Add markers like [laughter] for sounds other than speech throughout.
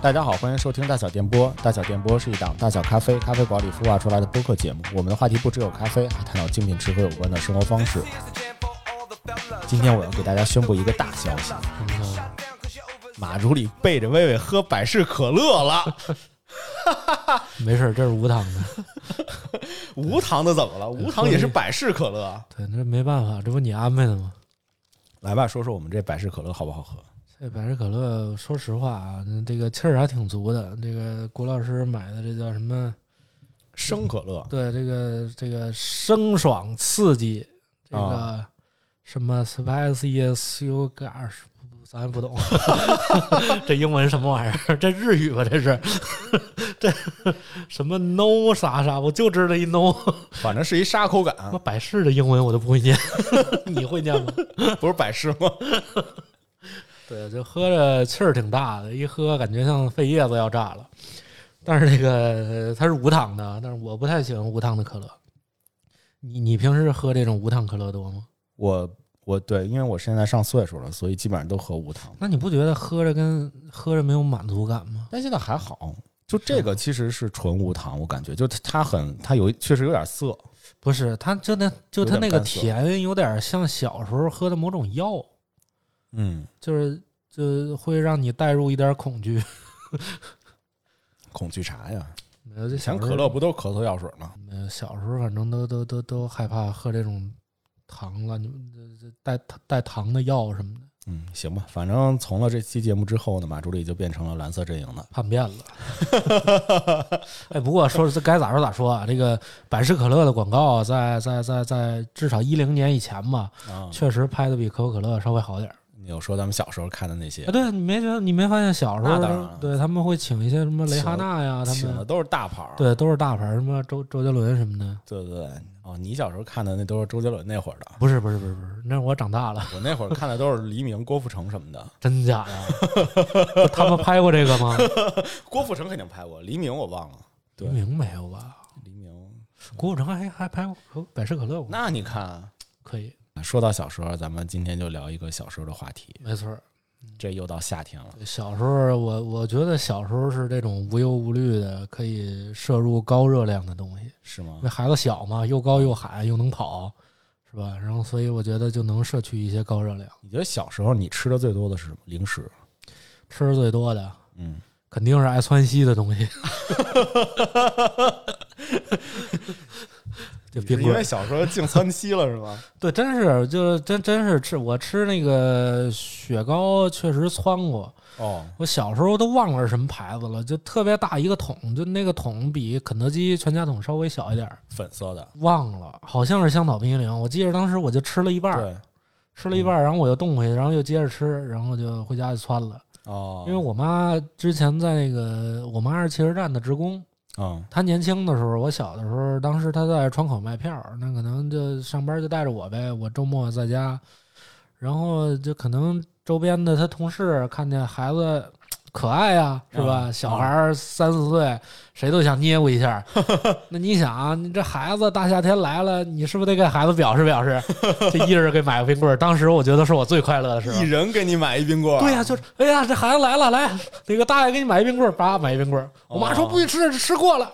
大家好，欢迎收听大小电波。大小电波是一档大小咖啡咖啡馆里孵化出来的播客节目。我们的话题不只有咖啡，还谈到精品吃喝有关的生活方式。今天我要给大家宣布一个大消息：马助理背着薇薇喝百事可乐了。[laughs] 没事，这是无糖的。[laughs] 无糖的怎么了？无糖也是百事可乐。对，那没办法，这不你安排的吗？来吧，说说我们这百事可乐好不好喝？这百事可乐，说实话啊，这个气儿还挺足的。这个郭老师买的这叫什么？生可乐。对，这个这个生爽刺激，这个什么 spicy sugar，咱也不懂。[laughs] [laughs] 这英文什么玩意儿？这日语吧？这是这什么 no 啥啥？我就知道一 no，[laughs] 反正是一沙口感。百事的英文我都不会念，你会念吗？不是百事吗？对，就喝着气儿挺大的，一喝感觉像肺叶子要炸了。但是那个它是无糖的，但是我不太喜欢无糖的可乐。你你平时喝这种无糖可乐多吗？我我对，因为我现在上岁数了，所以基本上都喝无糖。那你不觉得喝着跟喝着没有满足感吗？但现在还好，就这个其实是纯无糖，我感觉就它很它有确实有点涩，不是它真的就它那个甜有点像小时候喝的某种药。嗯，就是就会让你带入一点恐惧，恐惧啥呀？没有，前可乐不都是咳嗽药水吗？没有，小时候反正都都都都害怕喝这种糖了，你们这这带带糖的药什么的。嗯，行吧，反正从了这期节目之后呢，马助理就变成了蓝色阵营的叛变了。[laughs] 哎，不过说该咋说咋说啊，这个百事可乐的广告在在在在至少一零年以前吧，确实拍的比可口可乐稍微好点儿。有说咱们小时候看的那些啊？对，你没觉得？你没发现小时候？对他们会请一些什么雷哈娜呀？他们请的都是大牌对，都是大牌什么周周杰伦什么的。对对对，哦，你小时候看的那都是周杰伦那会儿的？不是不是不是不是，那我长大了。我那会儿看的都是黎明、郭富城什么的。[laughs] 真假呀？他们拍过这个吗？[laughs] 郭富城肯定拍过，黎明我忘了。黎明没有吧？黎明，郭富城还还拍过百事可乐。那你看，可以。说到小时候，咱们今天就聊一个小时候的话题。没错，这又到夏天了。小时候，我我觉得小时候是这种无忧无虑的，可以摄入高热量的东西，是吗？那孩子小嘛，又高又矮，又能跑，是吧？然后，所以我觉得就能摄取一些高热量。你觉得小时候你吃的最多的是什么零食？吃的最多的，嗯，肯定是爱窜稀的东西。[laughs] 就因为小时候净窜稀了是吗？[laughs] 对，真是就真真是吃我吃那个雪糕确实窜过哦。我小时候都忘了是什么牌子了，就特别大一个桶，就那个桶比肯德基全家桶稍微小一点，粉色的，忘了，好像是香草冰淇淋。我记得当时我就吃了一半，对，吃了一半，然后我又冻回去，然后又接着吃，然后就回家就窜了。哦，因为我妈之前在那个，我妈是汽车站的职工。嗯，他年轻的时候，我小的时候，当时他在窗口卖票，那可能就上班就带着我呗。我周末在家，然后就可能周边的他同事看见孩子可爱呀，是吧？小孩三四岁，谁都想捏我一下。[laughs] 那你想啊，你这孩子大夏天来了，你是不是得给孩子表示表示？[laughs] 这一人给买个冰棍儿，当时我觉得是我最快乐的时候。一人给你买一冰棍儿，对呀，就是哎呀，这孩子来了，来，那个大爷给你买一冰棍儿，叭买一冰棍儿。我妈说不许吃，吃过了，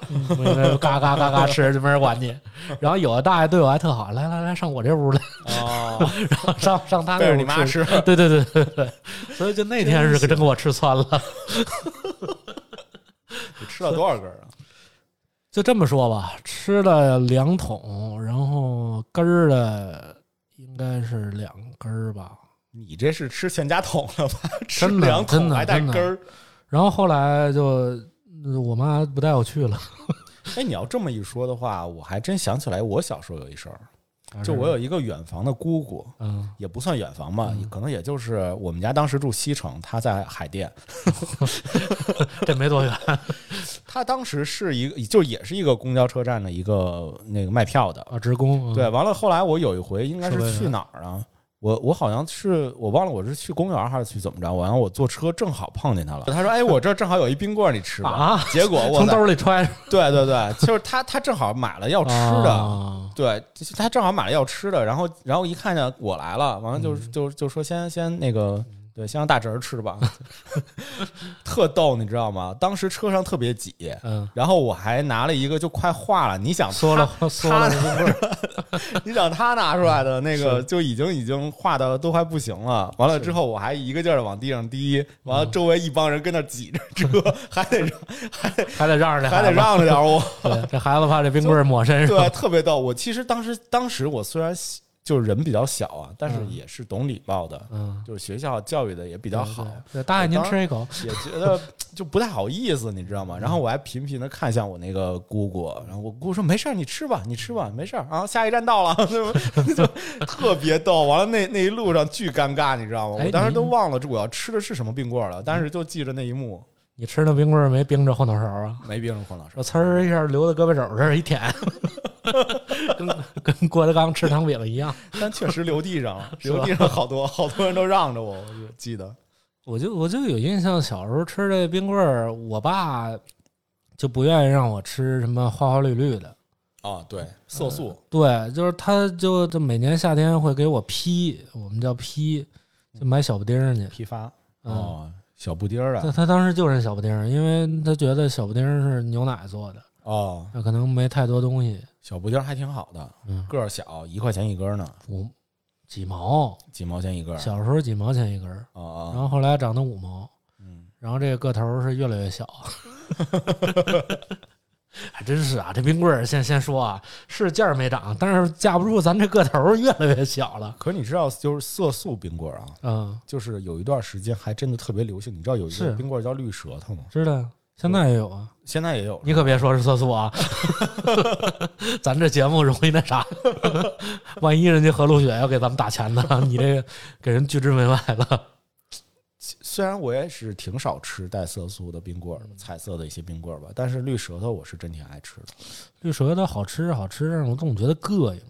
嘎嘎嘎嘎吃，就没人管你。然后有的大爷对我还特好，来来来，上我这屋来，哦，然后上上他那屋吃。对对对对对，所以就那天是真给我吃窜了。你吃了多少根啊？[laughs] 就这么说吧，吃了两桶，然后根儿的应该是两根儿吧。你这是吃全家桶了吧？[laughs] 吃两桶还带根儿。然后后来就我妈不带我去了。[laughs] 哎，你要这么一说的话，我还真想起来，我小时候有一事儿。就我有一个远房的姑姑，嗯，也不算远房吧，可能也就是我们家当时住西城，她在海淀，[laughs] 这没多远。[laughs] 她当时是一个，就也是一个公交车站的一个那个卖票的啊，职工。对，完了后来我有一回应该是去哪儿啊？我我好像是我忘了我是去公园还是去怎么着？完了我坐车正好碰见他了。他说：“哎，我这正好有一冰棍，你吃吧。”啊！结果我从兜里揣。对对对，就是他他正好买了要吃的，对他正好买了要吃的，然后然后一看见我来了，完了就就就说先先那个对，先让大侄儿吃吧，[laughs] 特逗，你知道吗？当时车上特别挤，嗯，然后我还拿了一个就快化了，你想缩了他缩了 [laughs] 你想他拿出来的那个就已经已经化的都快不行了，完了之后我还一个劲儿的往地上滴，完了嗯周围一帮人跟那挤着车，[laughs] 还得让还得让着这还得让着点我，这孩子怕这冰棍抹身上对，特别逗。我其实当时当时我虽然就是人比较小啊，但是嗯也是懂礼貌的，嗯，就是学校教育的也比较好，对。对大爷，您吃一口。也觉得 [laughs] 就不太好意思，你知道吗？然后我还频频的看向我那个姑姑，然后我姑姑说：“没事儿，你吃吧，你吃吧，没事儿啊，下一站到了。[laughs] ”就特别逗。完了那那一路上巨尴尬，你知道吗？哎我当时都忘了这我要吃的是什么冰棍了，但是就记着那一幕，你吃那冰棍儿没冰着后脑勺啊？没冰着后脑勺我。呲儿一下流到胳膊肘这儿一舔，跟跟郭德纲吃糖饼一样。[laughs] 但确实流地上了，[laughs] 是吧流地上好多好多人都让着我，我就记得。我就我就有印象，小时候吃这冰棍儿，我爸就不愿意让我吃什么花花绿绿的。哦，对，色素，对，就是他就就每年夏天会给我批，我们叫批，就买小布丁儿去。批发嗯，哦，小布丁儿他啊，他当时就认小布丁儿，因为他觉得小布丁儿是牛奶做的，哦，那可能没太多东西。小布丁儿还挺好的，嗯，个儿小，一块钱一根儿呢，五几毛，几毛钱一根儿。小时候几毛钱一根儿，哦哦，然后后来涨到五毛，嗯，然后这个个头儿是越来越小。[laughs] 还真是啊，这冰棍儿先先说啊，是价儿没涨，但是架不住咱这个头儿越来越小了。可是你知道，就是色素冰棍儿啊，嗯，就是有一段时间还真的特别流行。你知道有一个冰棍儿叫绿舌头吗？知道，现在也有啊。现在也有。你可别说是色素啊，[laughs] 咱这节目容易那啥，万一人家何路雪要给咱们打钱呢，你这个给人拒之门外了。虽然我也是挺少吃带色素的冰棍儿，彩色的一些冰棍儿吧，但是绿舌头我是真挺爱吃的。绿舌头好吃好吃，但是我总觉得膈应。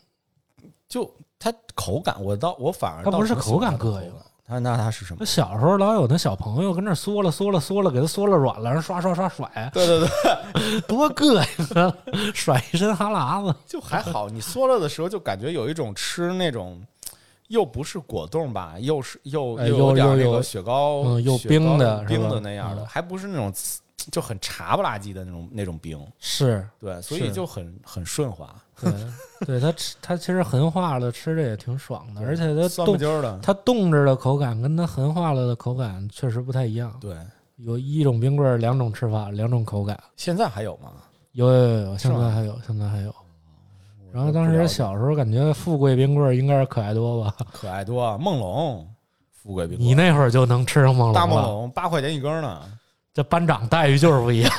就它口感，我倒我反而它不是口感膈应它那它是什么？小时候老有那小朋友跟那儿缩了缩了缩了，给它缩了软了，然后刷刷刷甩，对对对，[laughs] 多膈应啊！[laughs] 甩一身哈喇子。就还好。你缩了的时候，就感觉有一种吃那种。又不是果冻吧，又是又哎又有点那个雪糕，嗯又冰的冰的那样的，嗯还不是那种就很茶不拉几的那种那种冰，是对，所以就很很顺滑，对，对它吃它其实横化了，吃着也挺爽的，而且它冻筋儿的，它冻着的口感跟它横化了的口感确实不太一样。对。有一种冰棍儿两种吃法，两种口感。现在还有吗？有有有有，现在还有，现在还有。然后当时小时候感觉富贵冰棍儿应该是可爱多吧？可爱多啊，梦龙，富贵冰棍，你那会儿就能吃上梦龙大梦，龙八块钱一根呢。这班长待遇就是不一样。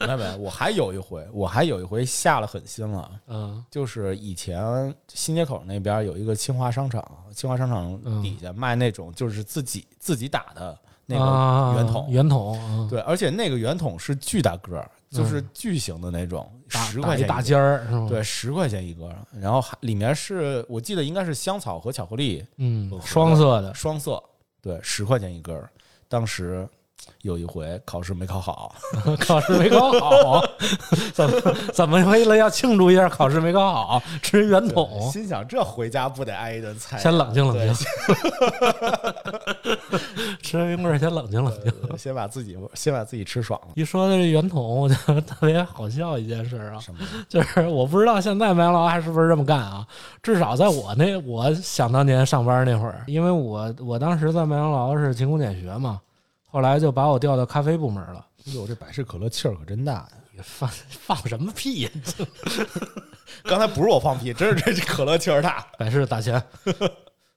没没，我还有一回，我还有一回下了狠心了，嗯。就是以前新街口那边有一个清华商场，清华商场嗯。底下卖那种就是自己自己打的那啊个圆筒，圆筒，嗯。对，而且那个圆筒是巨大个儿，就是巨型的那种，十块钱一个尖儿对，十块钱一个，然后还里面是我记得应该是香草和巧克力嗯双色的，双色，对，十块钱一根儿。当时有一回考试没考好，[laughs] 考试没考好，怎么怎么为了要庆祝一下考试没考好，吃圆筒？心想这回家不得挨一顿菜啊？先冷静冷对静，[laughs] 吃完冰棍儿先冷静冷静。先把自己先把自己吃爽了。一说到这圆筒，我就 [laughs] 特别好笑一件事啊，什么？就是我不知道现在麦当劳还是不是这么干啊？至少在我那我想当年上班那会儿，因为我我当时在麦当劳是勤工俭学嘛，后来就把我调到咖啡部门了。哟，这百事可乐气儿可真大呀！你放 [laughs] 放什么屁呀？[laughs] 刚才不是我放屁，真是这这可乐气儿大。[laughs] 百事打钱。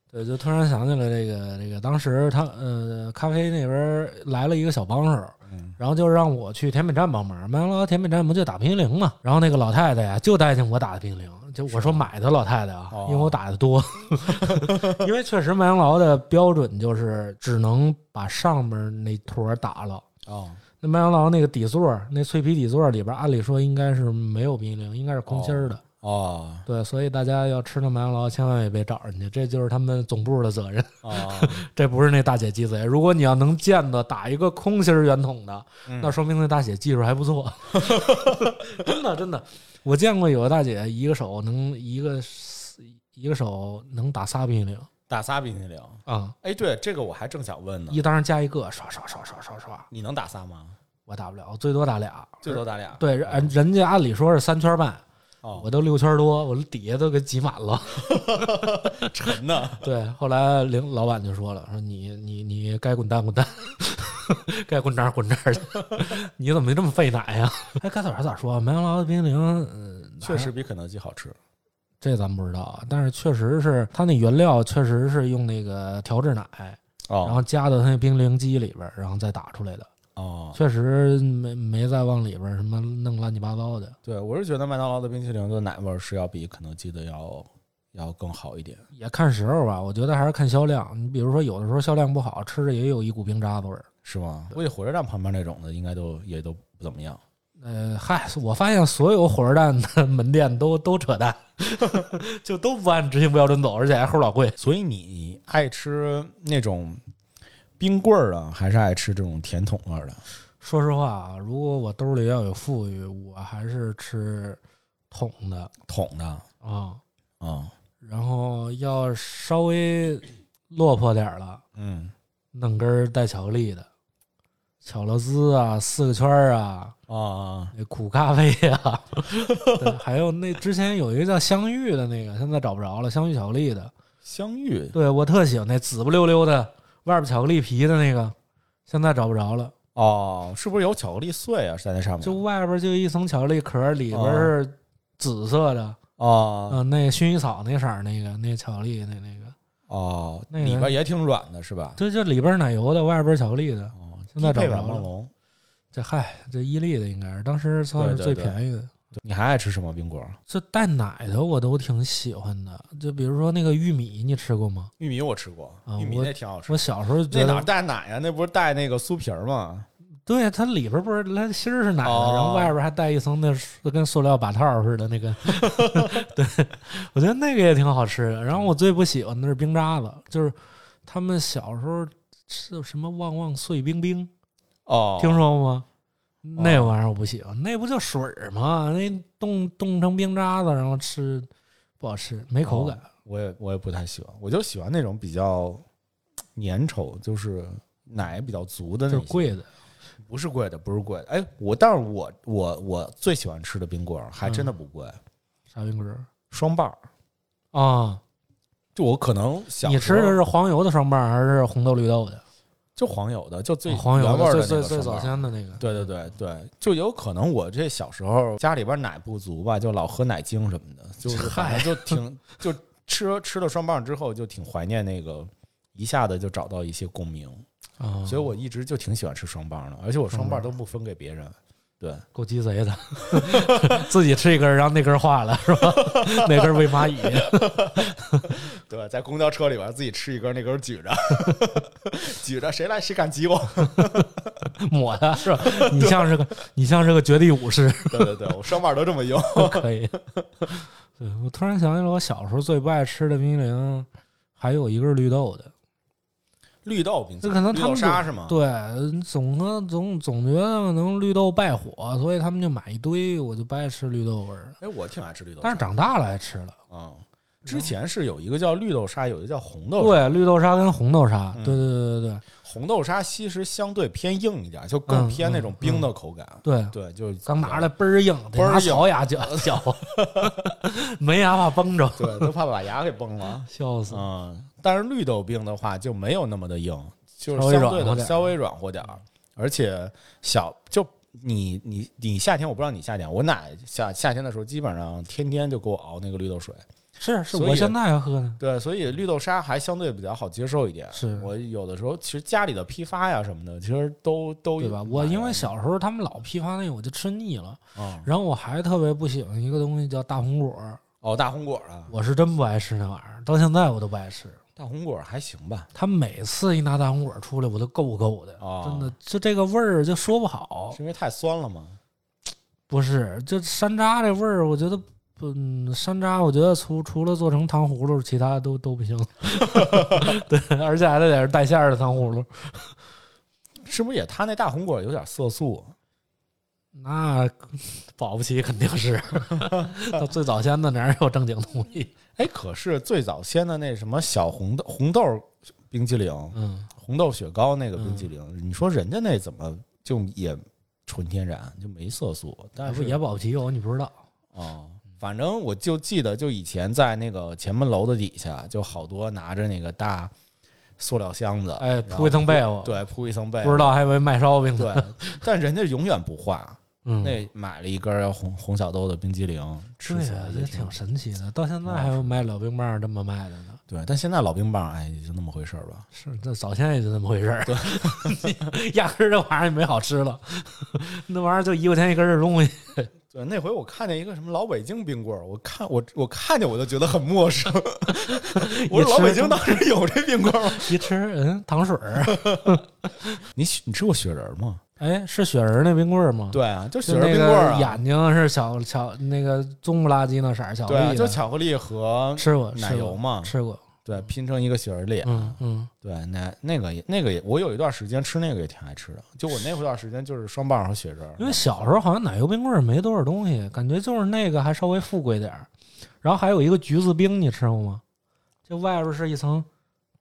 对，就突然想起来这个这个，当时他呃咖啡那边来了一个小帮手，嗯然后就让我去甜品站帮忙。麦当劳甜品站不就打冰激凌嘛？然后那个老太太呀就待见我打的冰激凌，就我说买的老太太啊，哦因为我打的多，[laughs] 因为确实麦当劳的标准就是只能把上面那坨打了。哦，那麦当劳那个底座，那脆皮底座里边，按理说应该是没有冰激凌，应该是空心儿的。哦对，所以大家要吃那麦当劳，千万也别找人家，这就是他们总部的责任，哦，[laughs] 这不是那大姐鸡贼。如果你要能见到打一个空心儿圆筒的，嗯那说明那大姐技术还不错。[laughs] 真的真的，我见过有个大姐一个手能一个一个手能打仨冰激凌，打仨冰淇淋。啊，哎，对，这个我还正想问呢，一单加一个，刷刷刷刷刷刷，你能打仨吗？我打不了，最多打俩。最多打俩。对，人人家按理说是三圈半，哦，我都六圈多，我底下都给挤满了。[laughs] 沉呢。对，后来领老板就说了，说你你你该滚蛋滚蛋，[laughs] 该滚这儿滚这儿去，[laughs] 你怎么这么费奶呀？哎，该咋咋说？麦当劳的冰淇淋，嗯，确实比肯德基好吃。这咱不知道啊，但是确实是它那原料确实是用那个调制奶，然哦后加到它那冰淇淋机里边儿，然后再打出来的。哦，确实没没再往里边什么弄乱七八糟的，对，我是觉得麦当劳的冰淇淋的奶味是要比肯德基的要要更好一点。也看时候吧。我觉得还是看销量。你比如说，有的时候销量不好，吃着也有一股冰渣子味儿。是吗？估计火车站旁边那种的，应该都也都不怎么样。呃，嗨，我发现所有火车站的 [laughs] 门店都都扯淡，[laughs] 就都不按执行标准走，而且还齁老贵。所以你爱吃那种冰棍儿啊，还是爱吃这种甜筒味儿的？说实话啊，如果我兜里要有富裕，我还是吃桶的。桶的。啊。啊，然后要稍微落魄点儿了，嗯。弄根儿带巧克力的，巧乐兹啊，四个圈儿啊，啊啊，那苦咖啡啊，[laughs] 还有那之前有一个叫香芋的那个，现在找不着了，香芋巧克力的。香芋。对我特喜欢那紫不溜溜的，外边巧克力皮的那个，现在找不着了。哦，是不是有巧克力碎啊？在那上面就外边就一层巧克力壳，里边是紫色的，哦嗯、那薰衣草那色儿那个那巧克力那那个，哦，那个里边也挺软的，是吧？对，就里边奶油的，外边巧克力的。哦，现在找不着了。这嗨，这伊利的应该是当时算是最便宜的。你还爱吃什么冰棍儿？这带奶的我都挺喜欢的，就比如说那个玉米，你吃过吗？玉米我吃过，玉米啊我那挺好吃。我小时候那哪带奶呀？那不是带那个酥皮儿吗？对它里边不是它芯儿是奶的，哦然后外边还带一层那塑跟塑料把套似的那个。[laughs] 对，我觉得那个也挺好吃的。然后我最不喜欢的是冰渣子，就是他们小时候吃的什么旺旺碎冰冰，哦，听说过吗？那玩意儿我不喜欢，那不就水儿吗？那冻冻成冰渣子，然后吃不好吃，没口感。我也我也不太喜欢，我就喜欢那种比较粘稠，就是奶比较足的那种。就是贵的，不是贵的，不是贵的。哎，我但是我我我最喜欢吃的冰棍儿还真的不贵，啥冰棍儿双棒儿。啊？就我可能想你吃的是黄油的双棒还是红豆绿豆的？就黄油的，就最啊黄油原味儿最最最早先的那个。对对对。对，就有可能我这小时候家里边奶不足吧，就老喝奶精什么的，就是反正就挺 [laughs] 就吃吃了双棒之后，就挺怀念那个，一下子就找到一些共鸣，啊，所以我一直就挺喜欢吃双棒的，而且我双棒都不分给别人。对，够鸡贼的，[laughs] 自己吃一根儿，然后那根儿化了是吧？那根儿喂蚂蚁，[laughs] 对，在公交车里边自己吃一根，那根举着，[laughs] 举着，谁来谁敢挤我？抹的是吧？你像是个你像是个绝地武士，对对对，我双板都这么用。可以。对我突然想起来，我小时候最不爱吃的冰激凌，还有一个是绿豆的。绿豆冰淇淋，这可能他们就豆沙是吗？对，总和总总觉得可能绿豆败火，所以他们就买一堆，我就不爱吃绿豆味儿的。哎，我挺爱吃绿豆，但是长大了爱吃了。嗯、之前是有一个叫绿豆沙，有一个叫红豆沙。对，绿豆沙跟红豆沙，嗯对对对对红豆沙其实相对偏硬一点，就更嗯偏那种冰的口感。对对，对，就是刚拿来倍儿硬，得倍儿硬拿槽牙嚼嚼，[laughs] [laughs] 没牙怕崩着，对，都怕把牙给崩了。[laughs] 笑死。嗯，但是绿豆冰的话就没有那么的硬，就是稍微相软和点儿对的稍微软和点儿，而且小就你你你夏天我不知道你夏天，我奶夏夏天的时候基本上天天就给我熬那个绿豆水。是是，我现在还喝呢。对，所以绿豆沙还相对比较好接受一点。是我有的时候其实家里的批发呀什么的，其实都都对吧？我因为小时候他们老批发那个，我就吃腻了。嗯然后我还特别不喜欢一个东西叫大红果儿，哦大红果啊，我是真不爱吃那玩意儿，到现在我都不爱吃。大红果还行吧。他每次一拿大红果出来，我都够够的，哦真的，就这个味儿就说不好是。因为太酸了吗？不是，就山楂这味儿，我觉得，嗯山楂我觉得除除了做成糖葫芦，其他都都不行。[laughs] 对，而且还得得是带馅儿的糖葫芦，是不是也他那大红果有点色素？那保不齐肯定是。[laughs] 到最早先的哪有正经东西？哎，可是最早先的那什么小红豆红豆冰激凌、嗯，红豆雪糕那个冰激凌，你说人家那怎么就也纯天然，就没色素？但是也保不齐有，你不知道。哦，反正我就记得，就以前在那个前门楼的底下，就好多拿着那个大塑料箱子，哎，铺一层被子，对，铺一层被，不知道还以为卖烧饼呢。对，但人家永远不换。嗯，那买了一根儿红红小豆的冰激凌，吃起来，也挺神奇的。到现在还有卖老冰棒这么卖的呢。对。但现在老冰棒，哎，也就那么回事儿吧。是，这早先也就那么回事儿。[laughs] 压根儿这玩意儿也没好吃了，那玩意儿就一块钱一根儿的东西。[laughs] 对，那回我看见一个什么老北京冰棍儿，我看我我看见我就觉得很陌生。[laughs] 我说老北京当时有这冰棍儿吗？一吃，嗯，糖水儿。你你吃过雪人吗？哎，是雪人那冰棍儿吗？对啊，就雪人冰棍儿啊。眼睛是小巧那个棕不拉几那色儿，巧克力的。就巧克力和吃过奶油嘛。吃过。对，拼成一个雪人脸。嗯嗯，对，那那个也那个也，我有一段时间吃那个也挺爱吃的。就我那会段时间就是双棒和雪人儿，因为小时候好像奶油冰棍儿没多少东西，感觉就是那个还稍微富贵点儿。然后还有一个橘子冰，你吃过吗？就外边是一层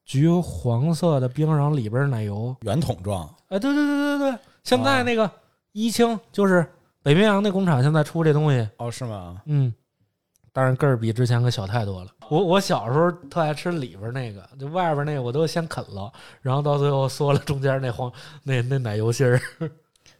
橘黄色的冰，然后里边是奶油。圆筒状。哎，对对对对对，现在啊那个一清就是北冰洋那工厂现在出这东西，哦，是吗？嗯，但是个儿比之前可小太多了。我我小时候特爱吃里边那个，就外边那个我都先啃了，然后到最后缩了中间那黄那那奶油芯儿。[laughs]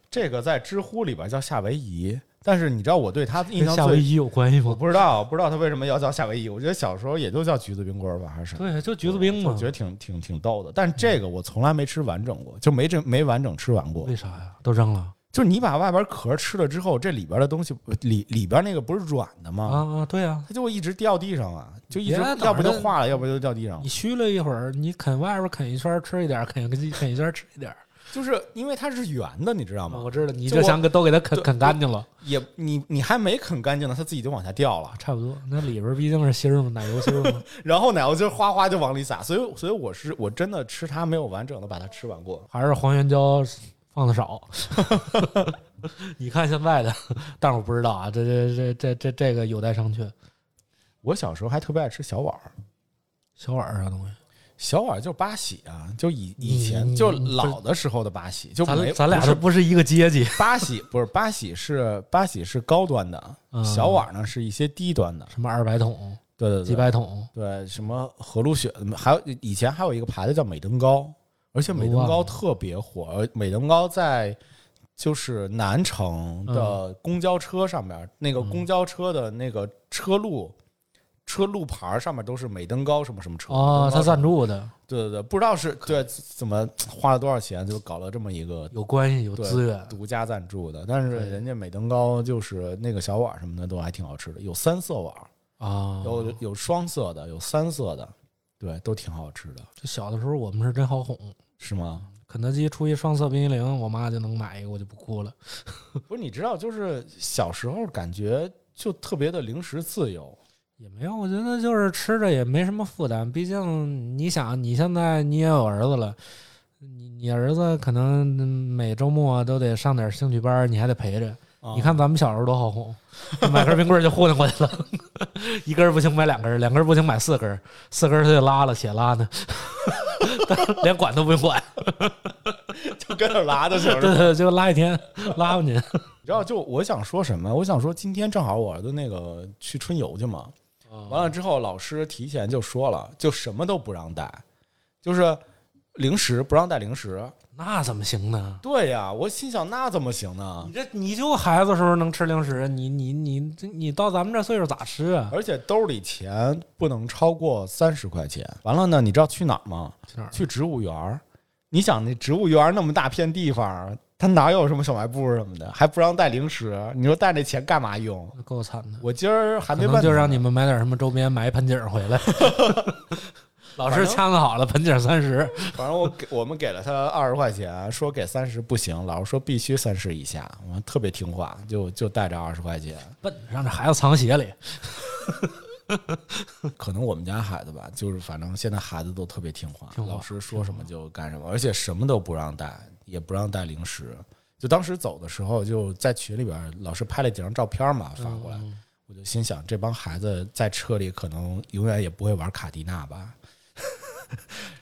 这个在知乎里边叫夏威夷，但是你知道我对它印象最，夏威夷有关系我？不知道，不知道他为什么要叫夏威夷。我觉得小时候也就叫橘子冰棍儿吧，还是对，就橘子冰嘛我觉。得挺挺挺逗的。但是这个我从来没吃完整过，就没这没完整吃完过。为啥呀？都扔了就是你把外边壳吃了之后，这里边的东西里里边那个不是软的啊吗？啊啊！对啊、它就会一直掉地上啊，就一直要不就化了，要不就掉地上你。虚了一会儿，你啃外边啃一圈吃一点，啃啃一圈吃一点儿。就是因为它是圆的，你知道吗？我知道，你就想给都给它啃啃干净了，也你你还没啃干净呢，它自己就往下掉了。差不多。那里边毕竟是芯儿嘛，奶油芯儿嘛。[laughs] 然后奶油芯儿哗哗就往里撒，所以所以我是我真的吃它没有完整的把它吃完过。还是黄原胶放的少。[laughs] 你看现在的，但是我不知道啊，这这这这这这个有待商榷。我小时候还特别爱吃小碗儿，小碗儿啥东西？小碗就是八喜啊，就以以前嗯就老的时候的八喜，就没咱咱俩不是都不是一个阶级。八喜，不是八喜是八喜是高端的，嗯小碗呢是一些低端的。什么二百桶、对对对，几百桶，对什么和路雪，还有以前还有一个牌子叫美登高，而且美登高特别火，美登高在。就是南城的公交车上面，那个公交车的那个车路、车路牌上面都是美登高什么什么车哦，他他赞助的，对对对，不知道是对怎么花了多少钱，就搞了这么一个有关系有资源。独家赞助的。但是人家美登高就是那个小碗什么的都还挺好吃的，有三色碗儿，啊，有有双色的，有三色的，对，都挺好吃的，就小的时候我们是真好哄，是吗？肯德基出一双色冰激凌，我妈就能买一个，我就不哭了。[laughs] 不是，你知道，就是小时候感觉就特别的零食自由，也没有，我觉得就是吃着也没什么负担。毕竟你想，你现在你也有儿子了，你你儿子可能每周末都得上点兴趣班，你还得陪着。啊你看咱们小时候多好哄，买根冰棍就糊弄过去了，[laughs] 一根儿不行买两根儿，两根儿不行买四根儿，四根儿他就拉了，且拉呢，[laughs] 连管都不用管，[laughs] 就跟那拉的时候，对对，就拉一天，拉过去。你知道，就我想说什么？我想说，今天正好我儿子那个去春游去嘛，完了之后，老师提前就说了，就什么都不让带，就是零食不让带零食。那怎么行呢？对呀，我心想那怎么行呢你？这你就孩子时候能吃零食，你你你这你到咱们这岁数咋吃啊？而且兜里钱不能超过三十块钱。完了呢，你知道去哪儿吗？去哪儿去植物园儿。你想那植物园那么大片地方，它哪有什么小卖部什么的，还不让带零食？你说带那钱干嘛用？够惨的。我今儿还没问就让你们买点什么周边，买一盆景回来。[laughs] 老师反正掐的好了，盆景三十。反正我给我们给了他二十块钱，说给三十不行，老师说必须三十以下，我们特别听话，就就带着二十块钱。笨，让这孩子藏鞋里。[laughs] [laughs] 可能我们家孩子吧，就是反正现在孩子都特别听话，听话老师说什么就干什么，而且什么都不让带，也不让带零食。就当时走的时候，就在群里边，老师拍了几张照片嘛，发过来。嗯我就心想，这帮孩子在车里可能永远也不会玩卡迪娜吧？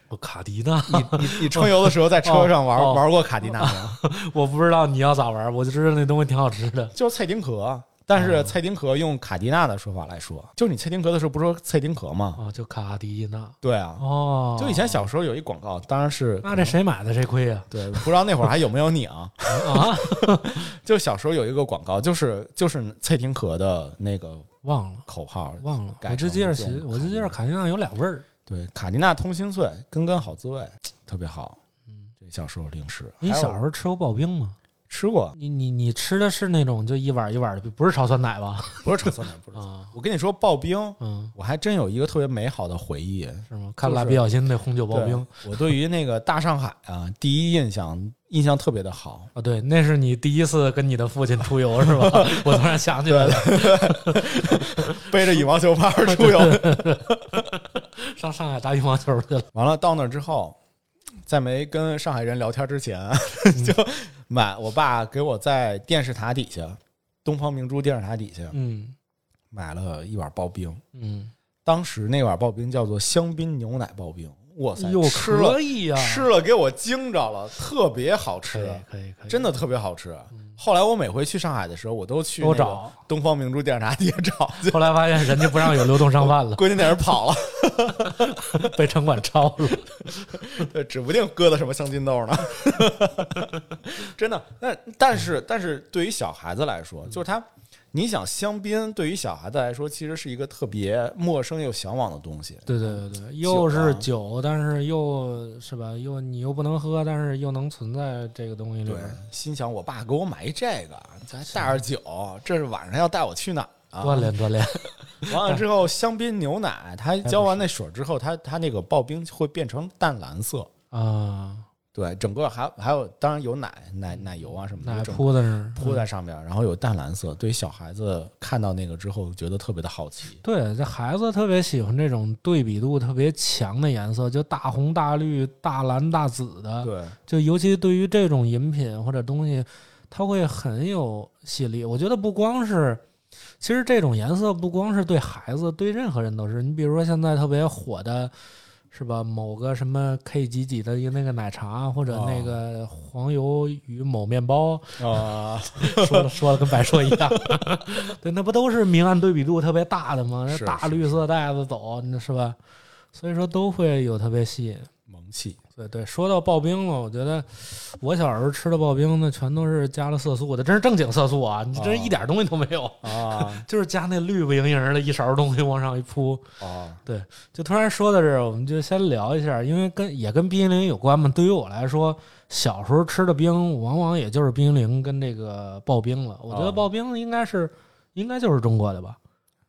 我 [laughs] 卡迪娜，[laughs] 你你你春游的时候在车上玩、哦哦玩过卡迪娜吗？[laughs] 我不知道你要咋玩，我就知道那东西挺好吃的。就是蔡丁壳，但是蔡丁壳用卡迪娜的说法来说，就是你蔡丁壳的时候不是说蔡丁壳吗？哦，就卡迪娜。对啊，哦，就以前小时候有一广告，当然是那这谁买的谁亏啊？对，不知道那会儿还有没有你啊？啊，[laughs] 就小时候有一个广告，就是就是蔡丁壳的那个忘了口号，忘了，改我就记着成这，种我就记着卡迪娜有俩味儿。对，卡迪娜通心脆，根根好滋味，特别好。嗯，这小时候零食，你小时候吃过刨冰吗？吃过？你你你吃的是那种就一碗一碗的，不是炒酸奶吧？[laughs] 不是炒酸奶，不是。啊，我跟你说，刨冰，嗯，我还真有一个特别美好的回忆。是吗？看蜡笔小新那红酒刨对冰我对于那个大上海啊，第一印象印象特别的好。啊，对，那是你第一次跟你的父亲出游是吧？[laughs] 我突然想起来了，[laughs] 背着羽毛球拍出游。上上海打羽毛球去了。完了到那之后，在没跟上海人聊天之前，[laughs] 就买我爸给我在电视塔底下，东方明珠电视塔底下嗯。买了一碗刨冰。嗯，当时那碗刨冰叫做香槟牛奶刨冰，哇塞，又，吃了可以呀，吃了给我惊着了，特别好吃，可以可以，真的特别好吃。后来我每回去上海的时候，我都去。东方明珠电视塔底下找，[laughs] 后来发现人家不让有流动商贩了，关键在那儿跑了，被城管抄了。对，指不定搁的什么香金豆呢。[laughs] 真的，那但是但是对于小孩子来说，就是他，你想香槟对于小孩子来说，其实是一个特别陌生又向往的东西。对对对对，又是酒，但是又是吧，又你又不能喝，但是又能存在这个东西里对。，心想我爸给我买一这个，咱还带着酒，这是晚上要带我去哪儿啊？锻炼锻炼，[laughs] 完了之后，香槟牛奶，它浇完那水之后，它它那个刨冰会变成淡蓝色。啊，对，整个还还有，当然有奶奶奶油啊什么的，铺的是，铺在上面，然后有淡蓝色。对于小孩子看到那个之后，觉得特别的好奇。对，这孩子特别喜欢这种对比度特别强的颜色，就大红大绿、大蓝大紫的。对，就尤其对于这种饮品或者东西，它会很有吸引力。我觉得不光是，其实这种颜色不光是对孩子，对任何人都是。你比如说现在特别火的。是吧？某个什么 K 几几的一个那个奶茶，或者那个黄油与某面包，[laughs] 啊，说了说的跟白说一样，[laughs] 对，那不都是明暗对比度特别大的吗？是是大绿色袋子走，那是吧？所以说都会有特别吸引。萌气。对对，说到刨冰了，我觉得我小时候吃的刨冰呢，全都是加了色素的，真是正经色素啊！你这一点东西都没有，[laughs] 啊就是加那绿不盈盈的一勺东西往上一铺。啊就突然说到这儿，我们就先聊一下，因为跟也跟冰淇淋有关嘛。对于我来说，小时候吃的冰往往也就是冰淇淋跟这个刨冰了。我觉得哦刨冰应该是应该就是中国的吧。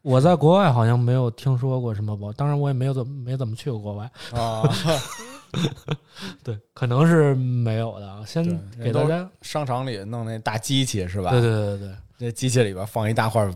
我在国外好像没有听说过什么刨，当然我也没有怎么没怎么去过国外，啊！[laughs] [laughs] 对，可能是没有的啊。先给大家，商场里弄那大机器是吧？对对对对对，那机器里边放一大块，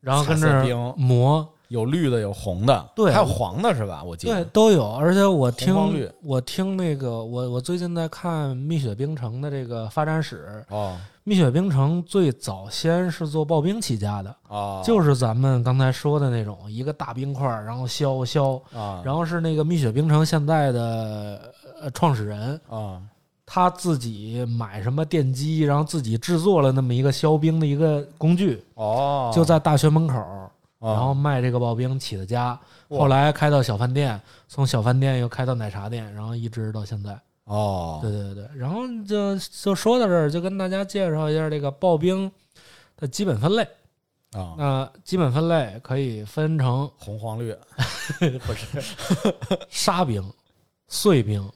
然后跟这磨，有绿的，有红的，对还有黄的是吧？我记得对。都有。而且我听我听那个我我最近在看蜜雪冰城的这个发展史，哦蜜雪冰城最早先是做刨冰起家的，哦，就是咱们刚才说的那种一个大冰块，然后削削，啊，然后是那个蜜雪冰城现在的呃创始人，啊他自己买什么电机，然后自己制作了那么一个削冰的一个工具，哦，就在大学门口，哦然后卖这个刨冰起的家，后来开到小饭店，从小饭店又开到奶茶店，然后一直到现在。哦，对对对，然后就就说到这儿，就跟大家介绍一下这个刨冰的基本分类。啊，那基本分类可以分成红黄绿 [laughs] 不是 [laughs] 沙冰、碎冰、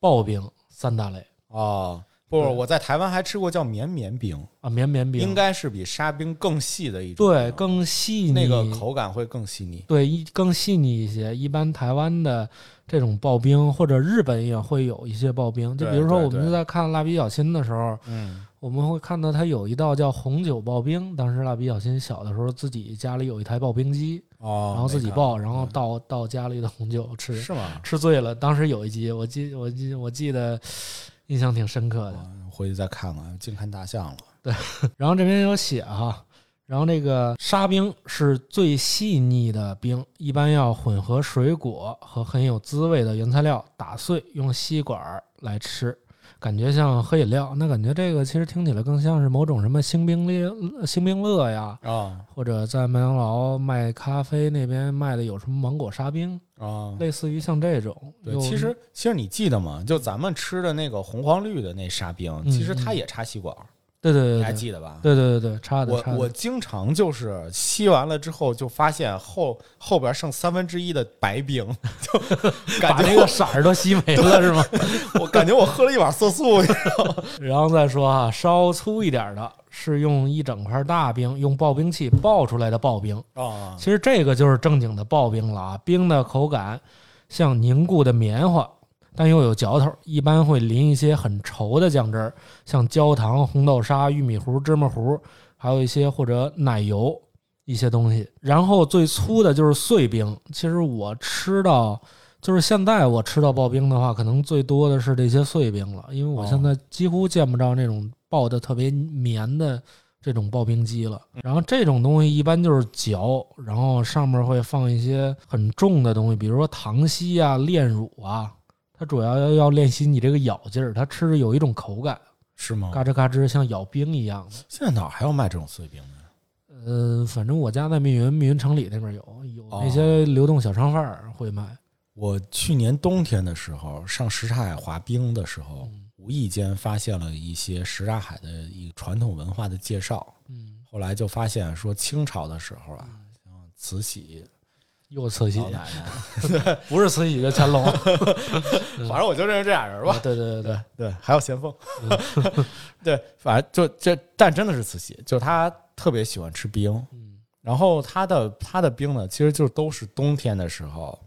刨冰三大类哦，不，对我在台湾还吃过叫绵绵冰，啊，绵绵冰应该是比沙冰更细的一种，对更细腻，那个口感会更细腻。对一更细腻一些。一般台湾的这种刨冰或者日本也会有一些刨冰，就比如说我们在看蜡笔小新的时候，嗯，我们会看到它有一道叫红酒刨冰。当时蜡笔小新小的时候，自己家里有一台刨冰机，哦，然后自己刨，然后倒倒家里的红酒吃，是吗？吃醉了。当时有一集，我记我记我记得印象挺深刻的。回去再看看，净看大象了。对 [laughs] 然后这边有写哈，然后那个沙冰是最细腻的冰，一般要混合水果和很有滋味的原材料打碎，用吸管儿来吃，感觉像喝饮料。那感觉这个其实听起来更像是某种什么星冰乐、星冰乐呀，啊或者在麦当劳卖咖啡那边卖的有什么芒果沙冰，啊，类似于像这种。对，其实其实你记得吗？就咱们吃的那个红黄绿的那沙冰，嗯其实它也插吸管，对对你对对还记得吧？对对对对，差的我经常就是吸完了之后，就发现后后边剩三分之一的白冰，[laughs] 就把感觉我这个色儿都吸没了是吗？[laughs] 我感觉我喝了一碗色素。[laughs] 然后再说啊，稍粗一点的是用一整块大冰，用刨冰器刨出来的刨冰。啊其实这个就是正经的刨冰了啊，冰的口感像凝固的棉花，但又有嚼头，一般会淋一些很稠的酱汁儿，像焦糖、红豆沙、玉米糊、芝麻糊，还有一些或者奶油一些东西。然后最粗的就是碎冰，其实我吃到。就是现在我吃到刨冰的话，可能最多的是这些碎冰了，因为我现在几乎见不着那种刨的特别绵的这种刨冰机了。然后这种东西一般就是嚼，然后上面会放一些很重的东西，比如说糖稀啊、炼乳啊。它主要要要练习你这个咬劲儿，它吃着有一种口感，是吗？嘎吱嘎吱，像咬冰一样的。现在哪还有卖这种碎冰的？呃，反正我家在密云密云城里那边有，有哦那些流动小商贩会卖。我去年冬天的时候上什刹海滑冰的时候，嗯无意间发现了一些什刹海的一传统文化的介绍。嗯，后来就发现说清朝的时候啊，像慈禧又慈禧老，奶奶，[laughs] 不是慈禧就乾隆。[laughs] 反正我就认识这俩人吧。啊。对对对。对，对，还有咸丰，[laughs] 对，反正就这，但真的是慈禧，就她特别喜欢吃冰，嗯。然后她的她的冰呢，其实就都是冬天的时候嗯，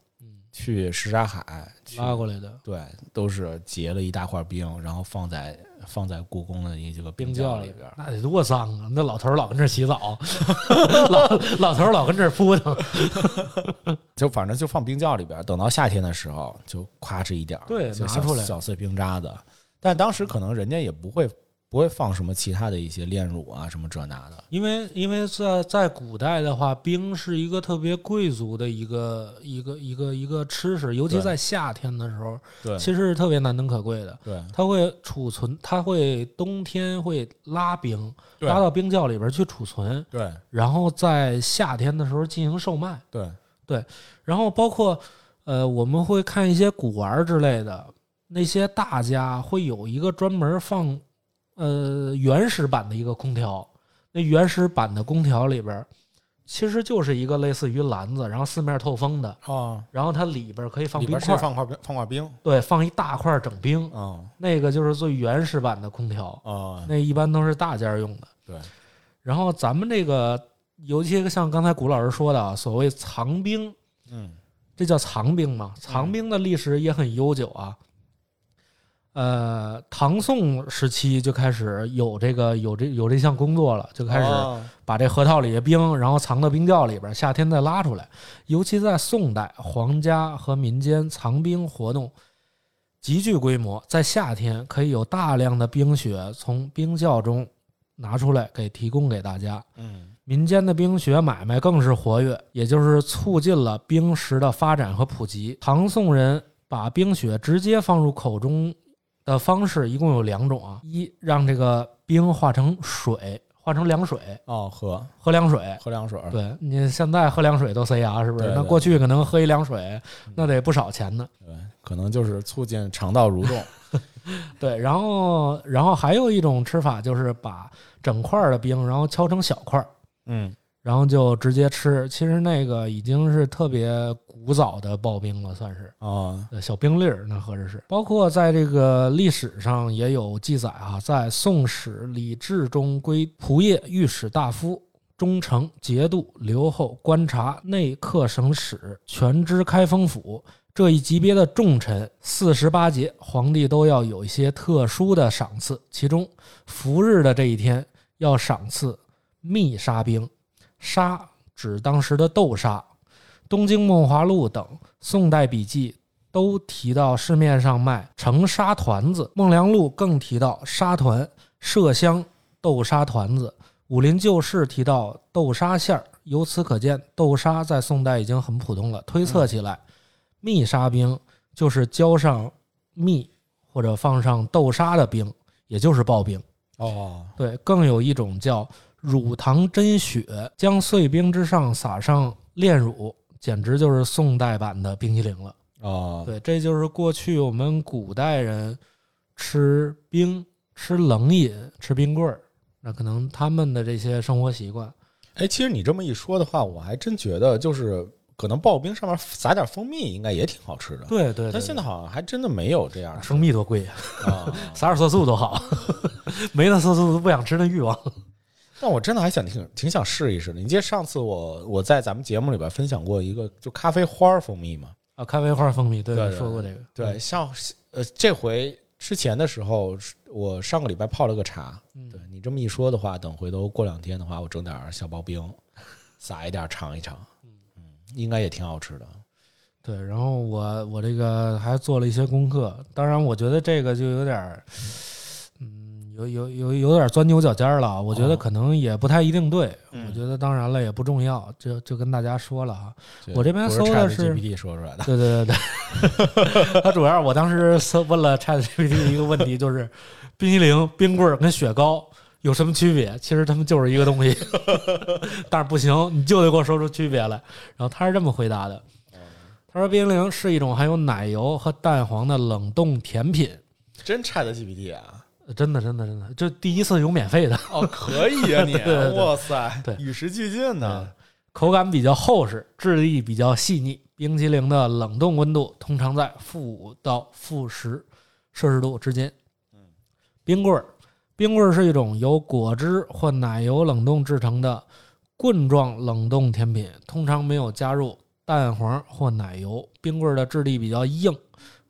去什刹海去拉过来的对，都是结了一大块冰，然后放在放在故宫的一这个冰窖窖里边。那得多脏啊！那老头儿老跟这儿洗澡，[laughs] 老老头儿老跟这儿扑腾。[laughs] 就反正就放冰窖里边，等到夏天的时候就咵哧一点儿，对拿出来小碎冰渣子。但当时可能人家也不会不会放什么其他的一些炼乳啊什么这那的。因为因为在在古代的话，冰是一个特别贵族的一个一个一个一个吃食，尤其在夏天的时候，对其实是特别难能可贵的。对它会储存，它会冬天会拉冰，拉到冰窖里边去储存，对然后在夏天的时候进行售卖。对然后包括呃，我们会看一些古玩之类的，那些大家会有一个专门放呃原始版的一个空调，那原始版的空调里边其实就是一个类似于篮子，然后四面透风的，啊，然后它里边可以放冰块放块冰放块冰对，放一大块整冰，啊那个就是最原始版的空调，啊那一般都是大件用的。对然后咱们这个，尤其像刚才古老师说的啊，所谓藏冰，嗯这叫藏冰嘛？藏冰的历史也很悠久啊。呃，唐宋时期就开始有这个有这有这项工作了，就开始哦把这核桃里的冰，然后藏到冰窖里边，夏天再拉出来。尤其在宋代，皇家和民间藏冰活动极具规模，在夏天可以有大量的冰雪从冰窖中拿出来给提供给大家。嗯民间的冰雪买卖更是活跃，也就是促进了冰食的发展和普及。唐宋人把冰雪直接放入口中的方式一共有两种啊：一让这个冰化成水，化成凉水，哦喝喝凉水。喝凉水儿对你现在喝凉水都塞牙，是不是？对对那过去可能喝一凉水，那得不少钱呢。对，可能就是促进肠道蠕动。[laughs] 对，然后然后还有一种吃法就是把整块儿的冰，然后敲成小块儿，嗯然后就直接吃。其实那个已经是特别古早的刨冰了，算是啊呃小冰粒儿，那合着是。包括在这个历史上也有记载啊，在《宋史·礼制》中归仆射、御史大夫。忠诚、节度、留后、观察、内客省使、全知开封府这一级别的重臣，四十八节，皇帝都要有一些特殊的赏赐。其中，伏日的这一天要赏赐蜜沙冰，沙指当时的豆沙。东京梦华录等宋代笔记都提到市面上卖成沙团子，孟良录更提到沙团、麝香、豆沙团子、武林旧事提到豆沙馅儿，由此可见，豆沙在宋代已经很普通了。推测起来，蜜沙冰就是浇上蜜或者放上豆沙的冰，也就是刨冰。哦，对，更有一种叫乳糖真雪，将碎冰之上撒上炼乳，简直就是宋代版的冰淇淋了。哦，对，这就是过去我们古代人吃冰、吃冷饮、吃冰棍儿，那可能他们的这些生活习惯。哎，其实你这么一说的话，我还真觉得就是可能刨冰上面撒点蜂蜜，应该也挺好吃的。对对但现在好像还真的没有这样的蜂蜜多贵呀、啊。撒点色素多好，没那色素都不想吃那欲望。但我真的还想挺挺想试一试的。你记得上次我我在咱们节目里边分享过一个就咖啡花蜂蜜嘛？啊，咖啡花蜂蜜，对说过这个，对，像呃这回之前的时候，我上个礼拜泡了个茶。嗯，对你这么一说的话，等回头过两天的话，我整点儿小刨冰，撒一点儿尝一尝，嗯，应该也挺好吃的。对，然后我我这个还做了一些功课，当然我觉得这个就有点儿，嗯，有有有有点钻牛角尖儿了啊。我觉得哦可能也不太一定对，嗯我觉得当然了也不重要，就就跟大家说了哈。对我这边搜的是 GPT 说出来的。对对对对，[laughs] 他主要我当时搜问了 ChatGPT 一个问题，就是 [laughs] 冰淇淋、冰棍儿跟雪糕有什么区别？其实他们就是一个东西，[laughs] 但是不行，你就得给我说出区别来。然后他是这么回答的：他说冰淇淋是一种含有奶油和蛋黄的冷冻甜品。真 Chat GPT 啊！呃真的，真的，真的，就第一次有免费的，哦，可以啊你，[laughs] 对对对哇塞，对与时俱进呢。口感比较厚实，质地比较细腻。冰淇淋的冷冻温度通常在负五到负十摄氏度之间。嗯冰棍儿，冰棍儿是一种由果汁或奶油冷冻制成的棍状冷冻甜品，通常没有加入蛋黄或奶油。冰棍儿的质地比较硬，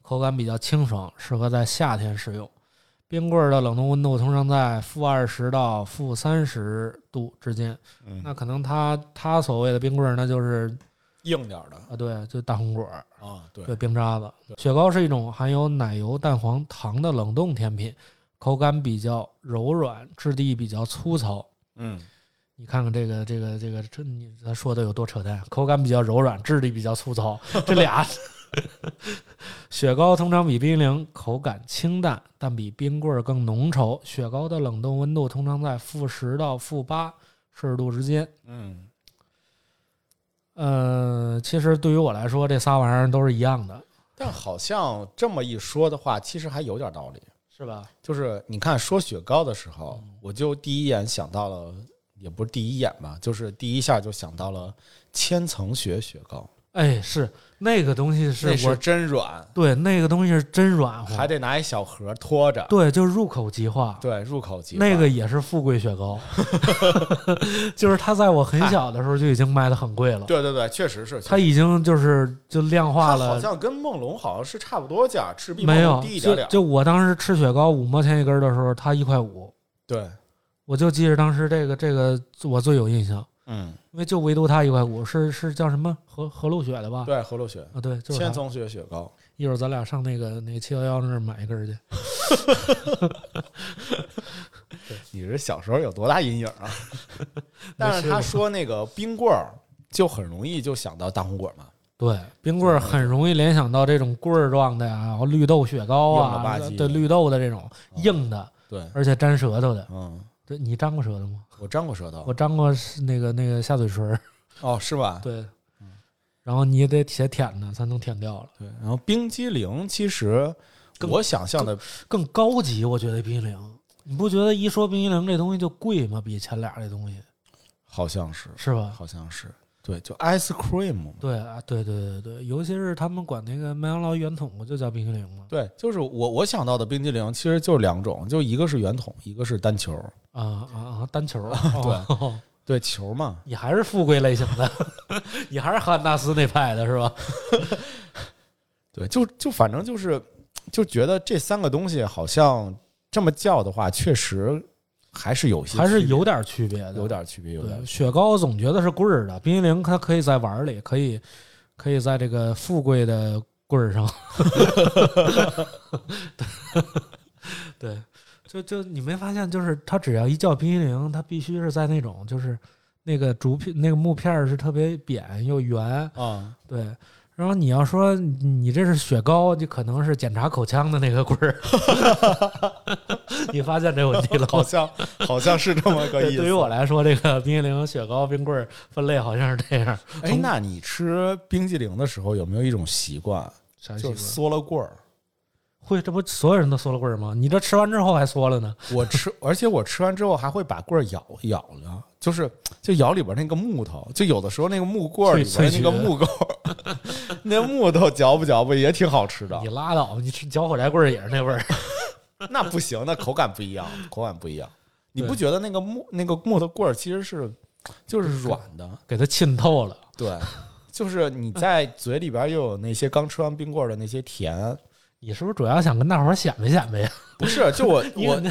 口感比较清爽，适合在夏天食用。冰棍儿的冷冻温度通常在负二十到负三十度之间。嗯，那可能他他所谓的冰棍儿，那就是硬点儿的啊，对，就大红果儿，啊，对对，冰渣子。雪糕是一种含有奶油、蛋黄、糖的冷冻甜品，口感比较柔软，质地比较粗糙。嗯，你看看这个这个这个，这你他说的有多扯淡？口感比较柔软，质地比较粗糙，这俩。[laughs] 雪糕通常比冰淇淋口感清淡，但比冰棍儿更浓稠。雪糕的冷冻温度通常在负十到负八摄氏度之间。嗯，呃，其实对于我来说，这仨玩意儿都是一样的，但好像这么一说的话，其实还有点道理。是吧？就是你看说雪糕的时候，我就第一眼想到了，也不是第一眼吧，就是第一下就想到了千层雪雪糕，哎，是那个东西是我那是真软，对那个东西是真软和，还得拿一小盒托着，对，就是入口即化。对，入口即化。那个也是富贵雪糕，[laughs] 就是它在我很小的时候就已经卖的很贵了，对对对，确实是，它已经就是就量化了，好像跟梦龙好像是差不多价，赤壁没有低一点就点。儿。就我当时吃雪糕五毛钱一根儿的时候，它一块五，对，我就记着当时这个这个我最有印象，嗯，因为就唯独它一块五，是是叫什么和和路雪的吧？对，和路雪，啊，对，就是。千层雪雪糕，一会儿咱俩上那个那个七幺幺那儿买一根儿去。[laughs] 你是小时候有多大阴影啊？[laughs] 但是他说那个冰棍儿，就很容易就想到大红果嘛。对，冰棍儿很容易联想到这种棍儿状的呀，然后绿豆雪糕啊，对绿豆的这种嗯硬的，对，而且粘舌头的。嗯，对你张过舌头吗？我张过舌头我。张过是那个那个下嘴唇儿，哦，是吧？对，然后你也得先舔呢才能舔掉了，对。然后冰激凌，其实我想象的更高级。我觉得冰激凌，你不觉得一说冰激凌这东西就贵吗？比前俩这东西好像是，是吧？好像是，对，就 ice cream 嘛。对啊，对对对对，尤其是他们管那个麦当劳圆筒不就叫冰激凌吗？对，就是我我想到的冰激凌，其实就是两种，就一个是圆筒，一个是单球。啊啊啊！单球儿，[laughs] 对哦对，球嘛。[laughs] 你还是富贵类型的，[laughs] 你还是哈根达斯那派的是吧？对，就就反正就是就觉得这三个东西好像这么叫的话，确实还是有些还是有点区别的，有点区别，有点对，雪糕总觉得是棍儿的，冰激凌它可以在碗儿里，可以可以在这个富贵的棍儿上。[laughs] 对，就就你没发现，就是它只要一叫冰激凌，它必须是在那种就是那个竹片那个木片儿是特别扁又圆，啊，对。然后你要说你这是雪糕，就可能是检查口腔的那个棍儿。[laughs] 你发现这问题了？好像好像是这么个意思。对于我来说，这个冰激凌、雪糕、冰棍儿分类好像是这样。哎，那你吃冰激凌的时候有没有一种习惯，习惯就是缩了棍儿？会，这不所有人都缩了棍儿吗？你这吃完之后还缩了呢？[laughs] 我吃，而且我吃完之后还会把棍儿咬咬呢，就是就咬里边那个木头，就有的时候那个木棍儿里边那个木钩，[laughs] 那木头嚼不嚼不也挺好吃的你？拉倒吧！你吃嚼火柴棍儿也是那味儿。[laughs] 那不行，那口感不一样，口感不一样。你不觉得那个木那个木头棍儿其实是就是软的？给它浸透了。对，就是你在嘴里边又有那些刚吃完冰棍儿的那些甜。你是不是主要想跟大伙儿显摆显摆呀？[laughs] 不是，就我 [laughs] 我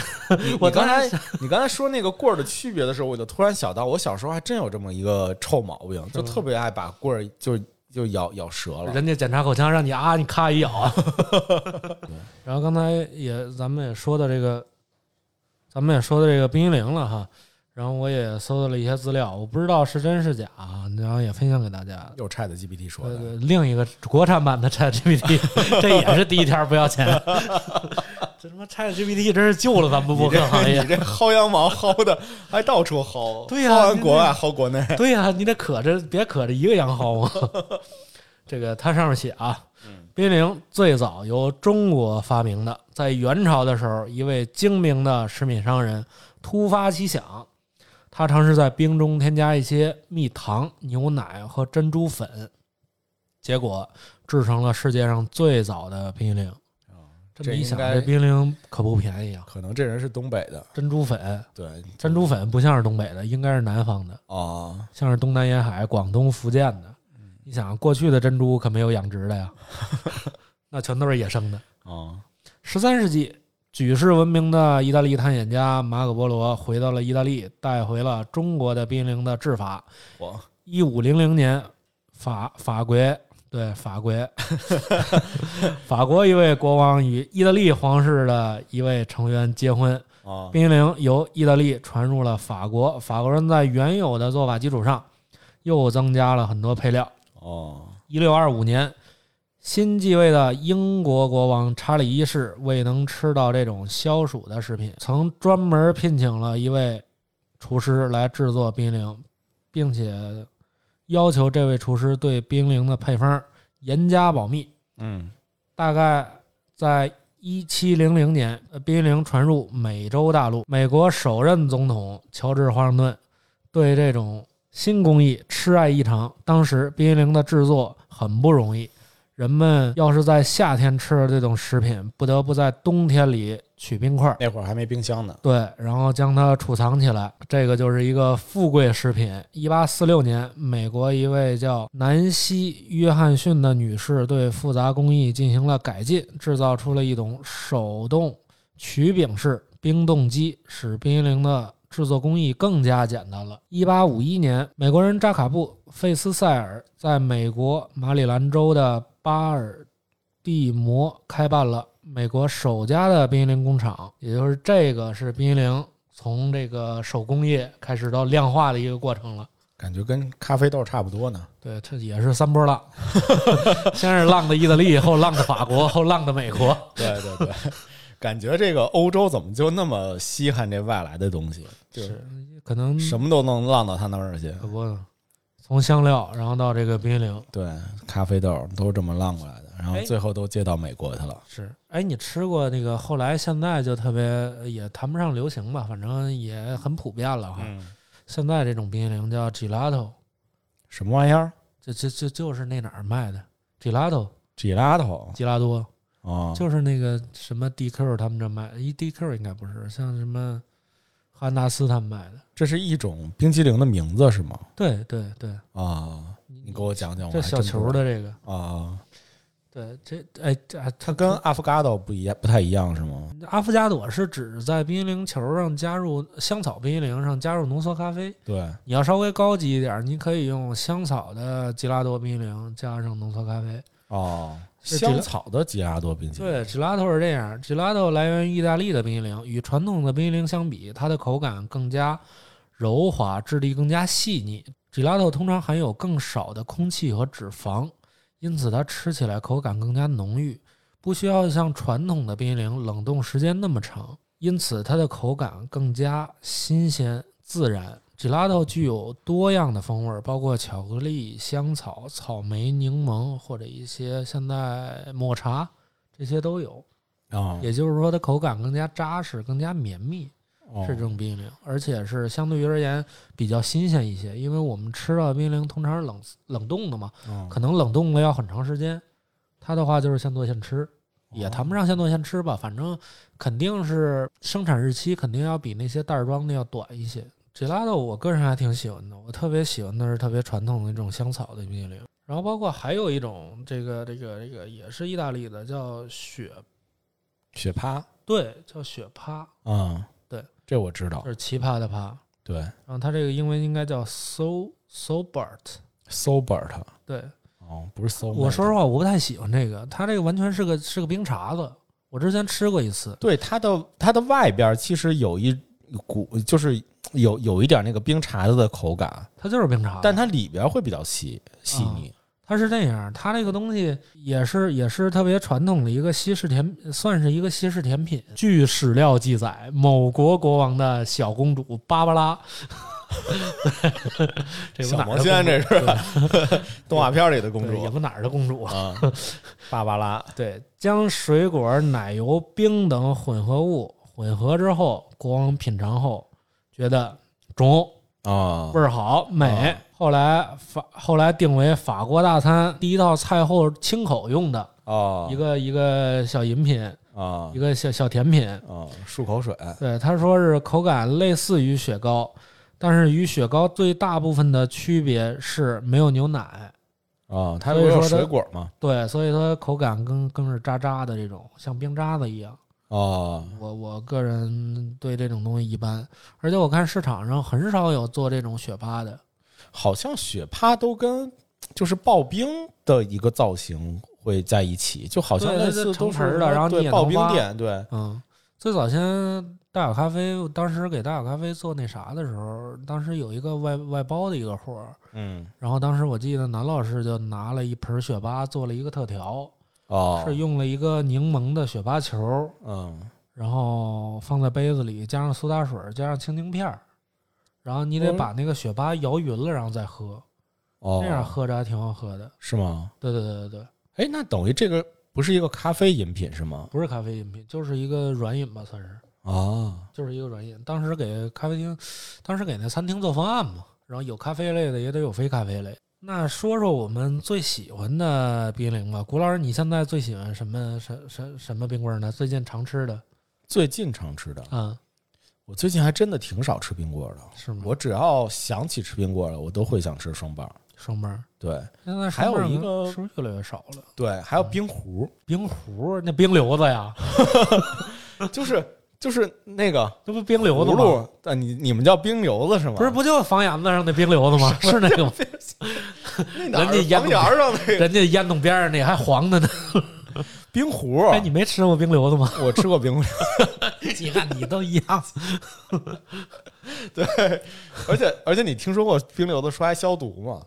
[laughs] 我刚才你刚才说那个棍儿的区别的时候，我就突然想到，我小时候还真有这么一个臭毛病，就特别爱把棍儿就就咬咬折了。人家检查口腔让你啊，你咔一咬啊。然后刚才也咱们也说的这个，咱们也说的这个冰激凌了哈。然后我也搜到了一些资料，我不知道是真是假啊，然后也分享给大家。又 Chat GPT 说的，对对，另一个国产版的 ChatGPT，[laughs] 这也是第一天不要钱。[laughs] 这他妈 ChatGPT 真是救了咱们播客行业你。这薅羊毛薅的还到处薅，[laughs] 对呀薅完国外薅国内。对呀、你得可着别可着一个羊薅啊。这个它上面写啊，冰激凌最早由中国发明的，在元朝的时候，一位精明的食品商人突发奇想，他尝试在冰中添加一些蜜糖、牛奶和珍珠粉，结果制成了世界上最早的冰激凌。这么一想，这冰激凌可不便宜啊！可能这人是东北的，珍珠粉，对，珍珠粉不像是东北的，应该是南方的。哦，像是东南沿海、广东、福建的。你想，过去的珍珠可没有养殖的呀，[laughs] 那全都是野生的。哦，十三世纪，举世闻名的意大利探险家马可·波罗回到了意大利，带回了中国的冰激凌的制法。我一五零零年，法法国对法国 [laughs] 法国一位国王与意大利皇室的一位成员结婚，哦，冰激凌由意大利传入了法国，法国人在原有的做法基础上又增加了很多配料。哦，一六二五年，新继位的英国国王查理一世未能吃到这种消暑的食品，曾专门聘请了一位厨师来制作冰激凌，并且要求这位厨师对冰激凌的配方严加保密。嗯，大概在一七零零年，呃冰激凌传入美洲大陆。美国首任总统乔治华盛顿对这种新工艺痴爱异常。当时冰激凌的制作很不容易，人们要是在夏天吃的这种食品，不得不在冬天里取冰块。那会儿还没冰箱呢。对，然后将它储藏起来，这个就是一个富贵食品。一八四六年，美国一位叫南希·约翰逊的女士对复杂工艺进行了改进，制造出了一种手动曲柄式冰冻机，使冰激凌的制作工艺更加简单了。一八五一年，美国人扎卡布·费斯塞尔在美国马里兰州的巴尔蒂摩开办了美国首家的冰激凌工厂，也就是这个是冰激凌从这个手工业开始到量化的一个过程了。感觉跟咖啡豆差不多呢。对，它也是三波浪，[laughs] 先是浪的意大利，后浪的法国，后浪的美国。对对对，[laughs] 感觉这个欧洲怎么就那么稀罕这外来的东西，就是可能什么都能浪到他那儿去。可不呢，从香料，然后到这个冰激凌，对，咖啡豆都是这么浪过来的，然后哎最后都接到美国去了。是，哎，你吃过那个？后来现在就特别也谈不上流行吧，反正也很普遍了哈。嗯，现在这种冰激凌叫 gelato，什么玩意儿就就就就是那哪儿卖的 gelato？gelato 吉拉多，啊，就是那个什么 DQ 他们这卖，一 DQ 应该不是，像什么哈根达斯他们卖的。这是一种冰激凌的名字是吗？对对对，啊，你给我讲讲。这小球的这个，啊，对，这哎这它它跟阿芙嘎豆不一样，不太一样是吗？阿芙加朵是指在冰激凌球上加入香草冰激凌上加入浓缩咖啡。对，你要稍微高级一点，你可以用香草的吉拉多冰激凌加上浓缩咖啡。哦，香草的吉拉多冰淇淋。对，gelato 是这样，gelato 来源于意大利的冰激凌，与传统的冰激凌相比，它的口感更加柔滑，质地更加细腻。gelato 通常含有更少的空气和脂肪，因此它吃起来口感更加浓郁，不需要像传统的冰淇淋冷冻时间那么长，因此它的口感更加新鲜自然。gelato 具有多样的风味，包括巧克力、香草、草莓、柠檬或者一些现在抹茶，这些都有。啊，也就是说，它口感更加扎实、更加绵密，哦是这种冰激凌，而且是相对于而言比较新鲜一些。因为我们吃到的冰激凌通常是冷冷冻的嘛，嗯可能冷冻了要很长时间。它的话就是现做现吃，也谈不上现做现吃吧，反正肯定是生产日期肯定要比那些袋儿装的要短一些。gelato 我个人还挺喜欢的，我特别喜欢的是特别传统的那种香草的冰激凌。然后包括还有一种这个这个这个也是意大利的，叫雪雪趴，对，叫雪趴，嗯，对，这我知道这。是奇葩的葩。对然后它这个英文应该叫 so sobert。，Sobert，对，哦，不是 So。我说实话，我不太喜欢这个，它这个完全是个是个冰碴子。我之前吃过一次，对它的它的外边其实有一股，就是有有一点那个冰碴子的口感，它就是冰碴子，但它里边会比较细细腻。它是这样，它这个东西也是也是特别传统的一个西式甜，算是一个西式甜品。据史料记载，某国国王的小公主芭芭拉，[laughs] 这有哪儿的小魔仙这是吧 [laughs] 动画片里的公主对有个哪儿的公主啊？啊，芭芭拉，对，将水果、奶油、冰等混合物混合之后，国王品尝后觉得中，啊味儿好，美。后来法后来定为法国大餐第一道菜后清口用的啊一个一个小饮品，啊一个小小甜品。啊漱口水对，他说是口感类似于雪糕，但是与雪糕最大部分的区别是没有牛奶。啊，它都是水果嘛？对，所以它口感更更是渣渣的这种，像冰渣子一样。哦我我个人对这种东西一般，而且我看市场上很少有做这种雪趴的。好像雪趴都跟就是刨冰的一个造型会在一起，就好像是成都是盆的然后刨冰店，对。嗯，最早先大小咖啡，当时给大小咖啡做那啥的时候，当时有一个外外包的一个活儿，嗯。然后当时我记得南老师就拿了一盆雪芭做了一个特调，哦是用了一个柠檬的雪芭球，嗯然后放在杯子里，加上苏打水，加上青柠片儿，然后你得嗯把那个雪芭摇匀了，然后再喝，哦那样喝着还挺好喝的。是吗？对对对对对，哎，那等于这个不是一个咖啡饮品是吗？不是咖啡饮品，就是一个软饮吧，算是，啊就是一个软饮。当时给咖啡厅，当时给那餐厅做方案嘛，然后有咖啡类的，也得有非咖啡类。那说说我们最喜欢的冰淇淋吧，谷老师，你现在最喜欢什么什什什么冰棍儿呢？最近常吃的最近常吃的，啊，我最近还真的挺少吃冰棍儿的。是吗？我只要想起吃冰棍儿了，我都会想吃双棒儿。双棒儿，对现在还有一个是不是越来越少了？对，还有冰壶，冰壶那冰瘤子呀，[laughs] 就是就是那个那不冰溜子吗？啊，你你们叫冰溜子是吗？不是，不就房檐子上那冰溜子吗？是那 [laughs] 个吗？人家烟房檐上那个人家烟囱边上那还黄的呢。[laughs] 冰壶。哎，你没吃过冰溜子吗？[laughs] 我吃过冰壶，你看你都一样。对而且而且你听说过冰溜子说还消毒吗？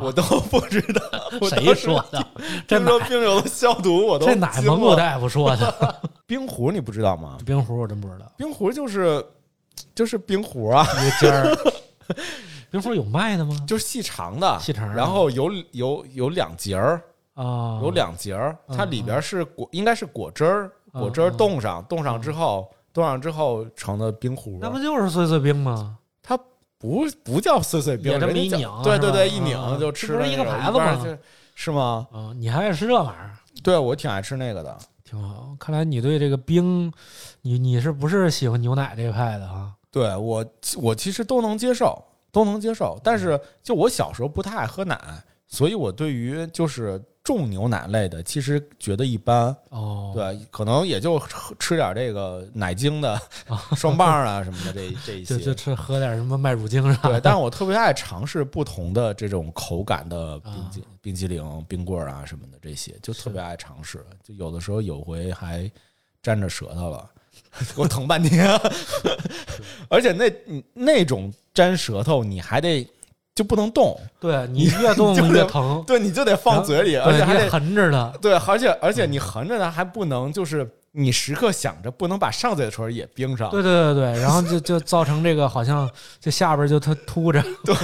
我都不知道，谁说的？[laughs] 这听说哪冰瘤子消毒，我都这哪惊蒙古大夫说的？[laughs] 冰壶你不知道吗？[laughs] 冰壶我真不知道。冰壶就是就是冰壶啊，一个尖儿，冰壶有卖的吗？就是细长的，细长的然后有有有两节儿，啊，有两节儿，嗯它里边是果，应该是果汁儿，嗯果汁儿嗯冻上，冻上之后，冻上之后成的冰壶。那不就是碎碎冰吗？它不不叫碎碎冰，也这么一拧对对对，一嗯拧嗯就吃这不是一个牌子吗是是吗？啊，你还爱吃这玩意儿？对，我挺爱吃那个的。挺好。看来你对这个冰，你你是不是喜欢牛奶这一派的啊？对我我其实都能接受，都能接受。但是就我小时候不太爱喝奶，所以我对于就是重牛奶类的，其实觉得一般。哦，对，可能也就吃吃点这个奶精的 [laughs] 双棒啊什么的，这这一就就。吃喝点什么麦乳精啥对，的。但是我特别爱尝试不同的这种口感的冰冰激凌、冰棍啊什么的，这些就特别爱尝试。就有的时候有回还粘着舌头了，[laughs] 给我疼半天。[laughs] 而且那那种粘舌头，你还得就不能动，对你越动 [laughs] 就越疼，对，你就得放嘴里，而且还得横着它。对，而且而且你横着它还不能就是你时刻想着不能把上嘴唇也冰上。对对对对，然后就就造成这个好像这下边就它凸着，[laughs] 对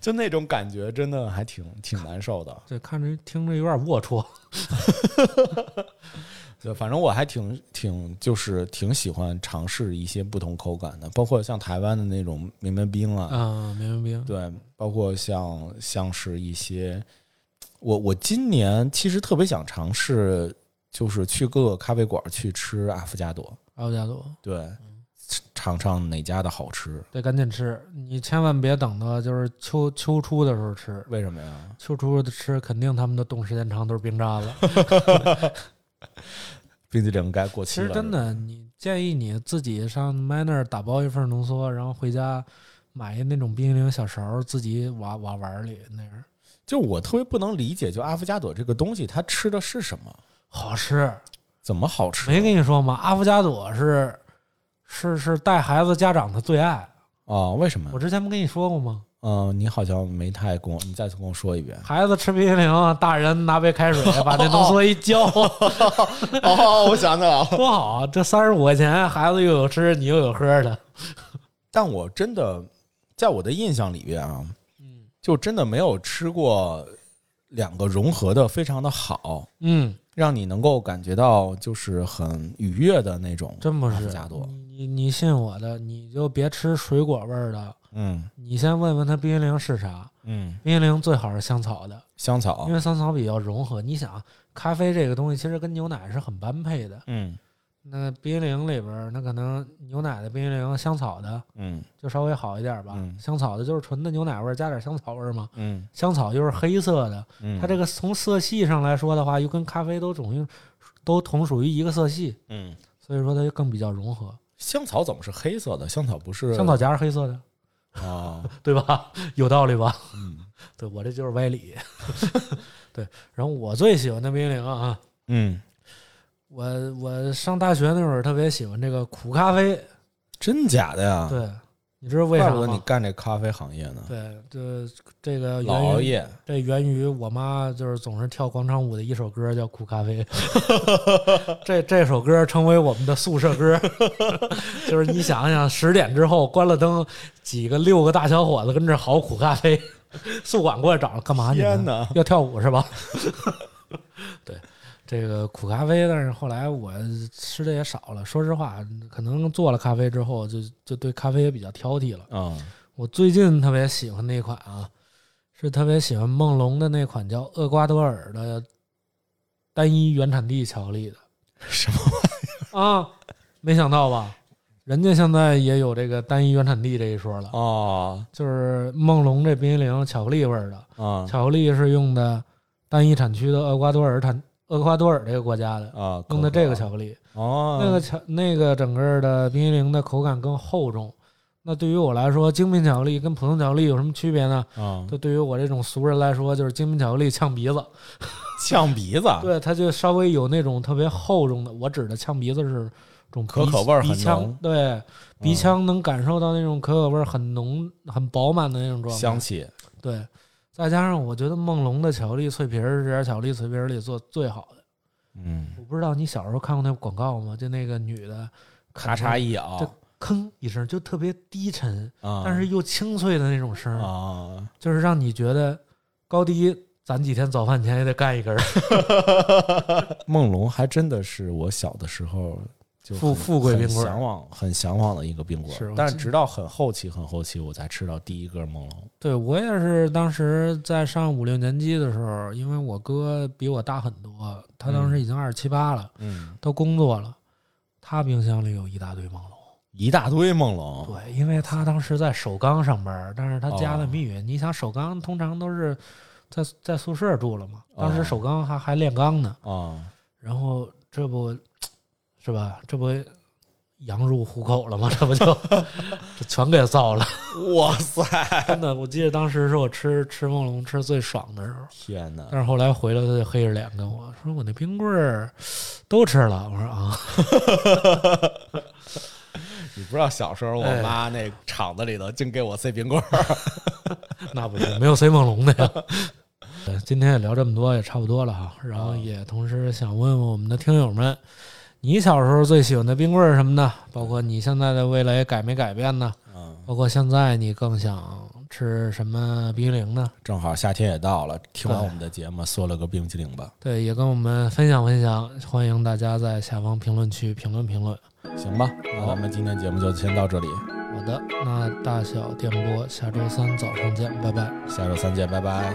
就那种感觉真的还挺挺难受的。对看着听着有点龌龊。[laughs] 对，反正我还挺挺就是挺喜欢尝试一些不同口感的，包括像台湾的那种绵绵冰啊，啊，明白明白。对，包括像像是一些，我我今年其实特别想尝试，就是去各个咖啡馆去吃阿芙加朵，阿芙加朵对，尝尝哪家的好吃。得赶紧吃，你千万别等到就是秋秋初的时候吃，为什么呀？秋初的吃肯定他们的冻时间长都是冰渣子。[laughs] 冰激凌该过期了。其实真的，你建议你自己上 Manner 打包一份浓缩，然后回家买一那种冰激凌小勺，自己挖挖碗里那样就我特别不能理解，就阿芙加朵这个东西，它吃的是什么？好吃。怎么好吃？没跟你说吗？阿芙加朵是是是带孩子家长的最爱。啊？为什么我？之前不跟你说过吗？嗯、你好像没太跟我，你再次跟我说一遍。孩子吃冰激凌，大人拿杯开水把那浓缩一浇，哦，我想起来了。多好啊！这三十五块钱，孩子又有吃，你又有喝的。[laughs] 但我真的在我的印象里边啊，嗯就真的没有吃过两个融合的非常的好，嗯，让你能够感觉到就是很愉悦的那种。真不是。你你信我的，你就别吃水果味儿的，嗯你先问问他冰激凌是啥。嗯，冰激凌最好是香草的，香草因。为香草比较融合。你想，咖啡这个东西其实跟牛奶是很般配的。嗯那冰激凌里边儿，那可能牛奶的冰激凌，香草的嗯就稍微好一点吧。嗯香草的就是纯的牛奶味儿，加点香草味儿嘛。嗯香草就是黑色的，嗯，它这个从色系上来说的话，又跟咖啡都属于都同属于一个色系，嗯，所以说它就更比较融合。香草怎么是黑色的？香草不是香草荚是黑色的，啊？[laughs] 对吧？有道理吧？嗯对我这就是歪理。[laughs] 对，然后我最喜欢的冰激凌啊，嗯，我我上大学那会儿特别喜欢这个苦咖啡。真假的呀？，对，你知道为啥吗你？干这咖啡行业呢。对，这这个老熬夜，这源于我妈就是总是跳广场舞的一首歌，叫《苦咖啡 [laughs]》。这这首歌成为我们的宿舍歌，[laughs] 就是你想想，十点之后关了灯，几个六个大小伙子跟这儿嚎苦咖啡，[laughs] 宿管过来找了，干嘛去天呢？哪！要跳舞是吧？对，这个苦咖啡，但是后来我吃的也少了。说实话，可能做了咖啡之后，就就对咖啡也比较挑剔了。啊，我最近特别喜欢那款啊，是特别喜欢梦龙的那款叫厄瓜多尔的单一原产地巧克力的 [laughs] 什么玩意儿？啊，没想到吧？人家现在也有这个单一原产地这一说了，哦就是梦龙这冰激凌巧克力味儿的，啊巧克力是用的单一产区的厄瓜多尔产厄瓜多尔这个国家的啊，用的这个巧克力，哦，那个巧那个整个的冰激凌的口感更厚重。那对于我来说，精品巧克力跟普通巧克力有什么区别呢？啊，就对于我这种俗人来说，就是精品巧克力呛鼻子，[laughs] 呛鼻子，[laughs] 对，它就稍微有那种特别厚重的。我指的呛鼻子是种可可味儿很鼻腔浓，对，鼻嗯腔能感受到那种可可味儿很浓、很饱满的那种状态。香气，对，再加上我觉得梦龙的巧克力脆皮儿是这点巧克力脆皮儿里做最好的。嗯，我不知道你小时候看过那广告吗？就那个女的咔嚓一咬就吭一声，就特别低沉，啊，但是又清脆的那种声儿，啊，就是让你觉得高低攒几天早饭前也得干一根儿。[laughs] 梦龙还真的是我小的时候就富很很富贵冰棍儿向往很向往的一个冰棍是但是直到很后期很后期我才吃到第一根梦龙。对我也是，当时在上五六年级的时候，因为我哥比我大很多，他当时已经二十七八了，嗯，都工作了，他冰箱里有一大堆梦龙。一大堆梦龙，对，因为他当时在首钢上班，但是他家的哦密云，你想首钢通常都是在在宿舍住了嘛，当时哦首钢还还炼钢呢，啊，然后这不是吧？这不羊入虎口了吗？这不就 [laughs] 这全给造了。哇塞，[laughs] 真的，我记得当时是我吃吃梦龙吃最爽的时候，天哪！但是后来回来他就黑着脸跟我说：“我那冰棍儿都吃了。”我说：“啊，[laughs] 你不知道小时候我哎妈那厂子里头净给我塞冰棍儿，那不行，没有塞梦龙的呀。”对，今天也聊这么多，也差不多了哈。然后也同时想问问我们的听友们，你小时候最喜欢的冰棍儿是什么呢？包括你现在的味蕾改没改变呢？嗯，包括现在你更想吃什么冰淇淋呢？正好夏天也到了，听完我们的节目，嗦了个冰淇淋吧，对，也跟我们分享分享，欢迎大家在下方评论区评论评论。行吧？那咱们今天节目就先到这里，好的，那大小电波下周三早上见，拜拜。下周三见，拜拜。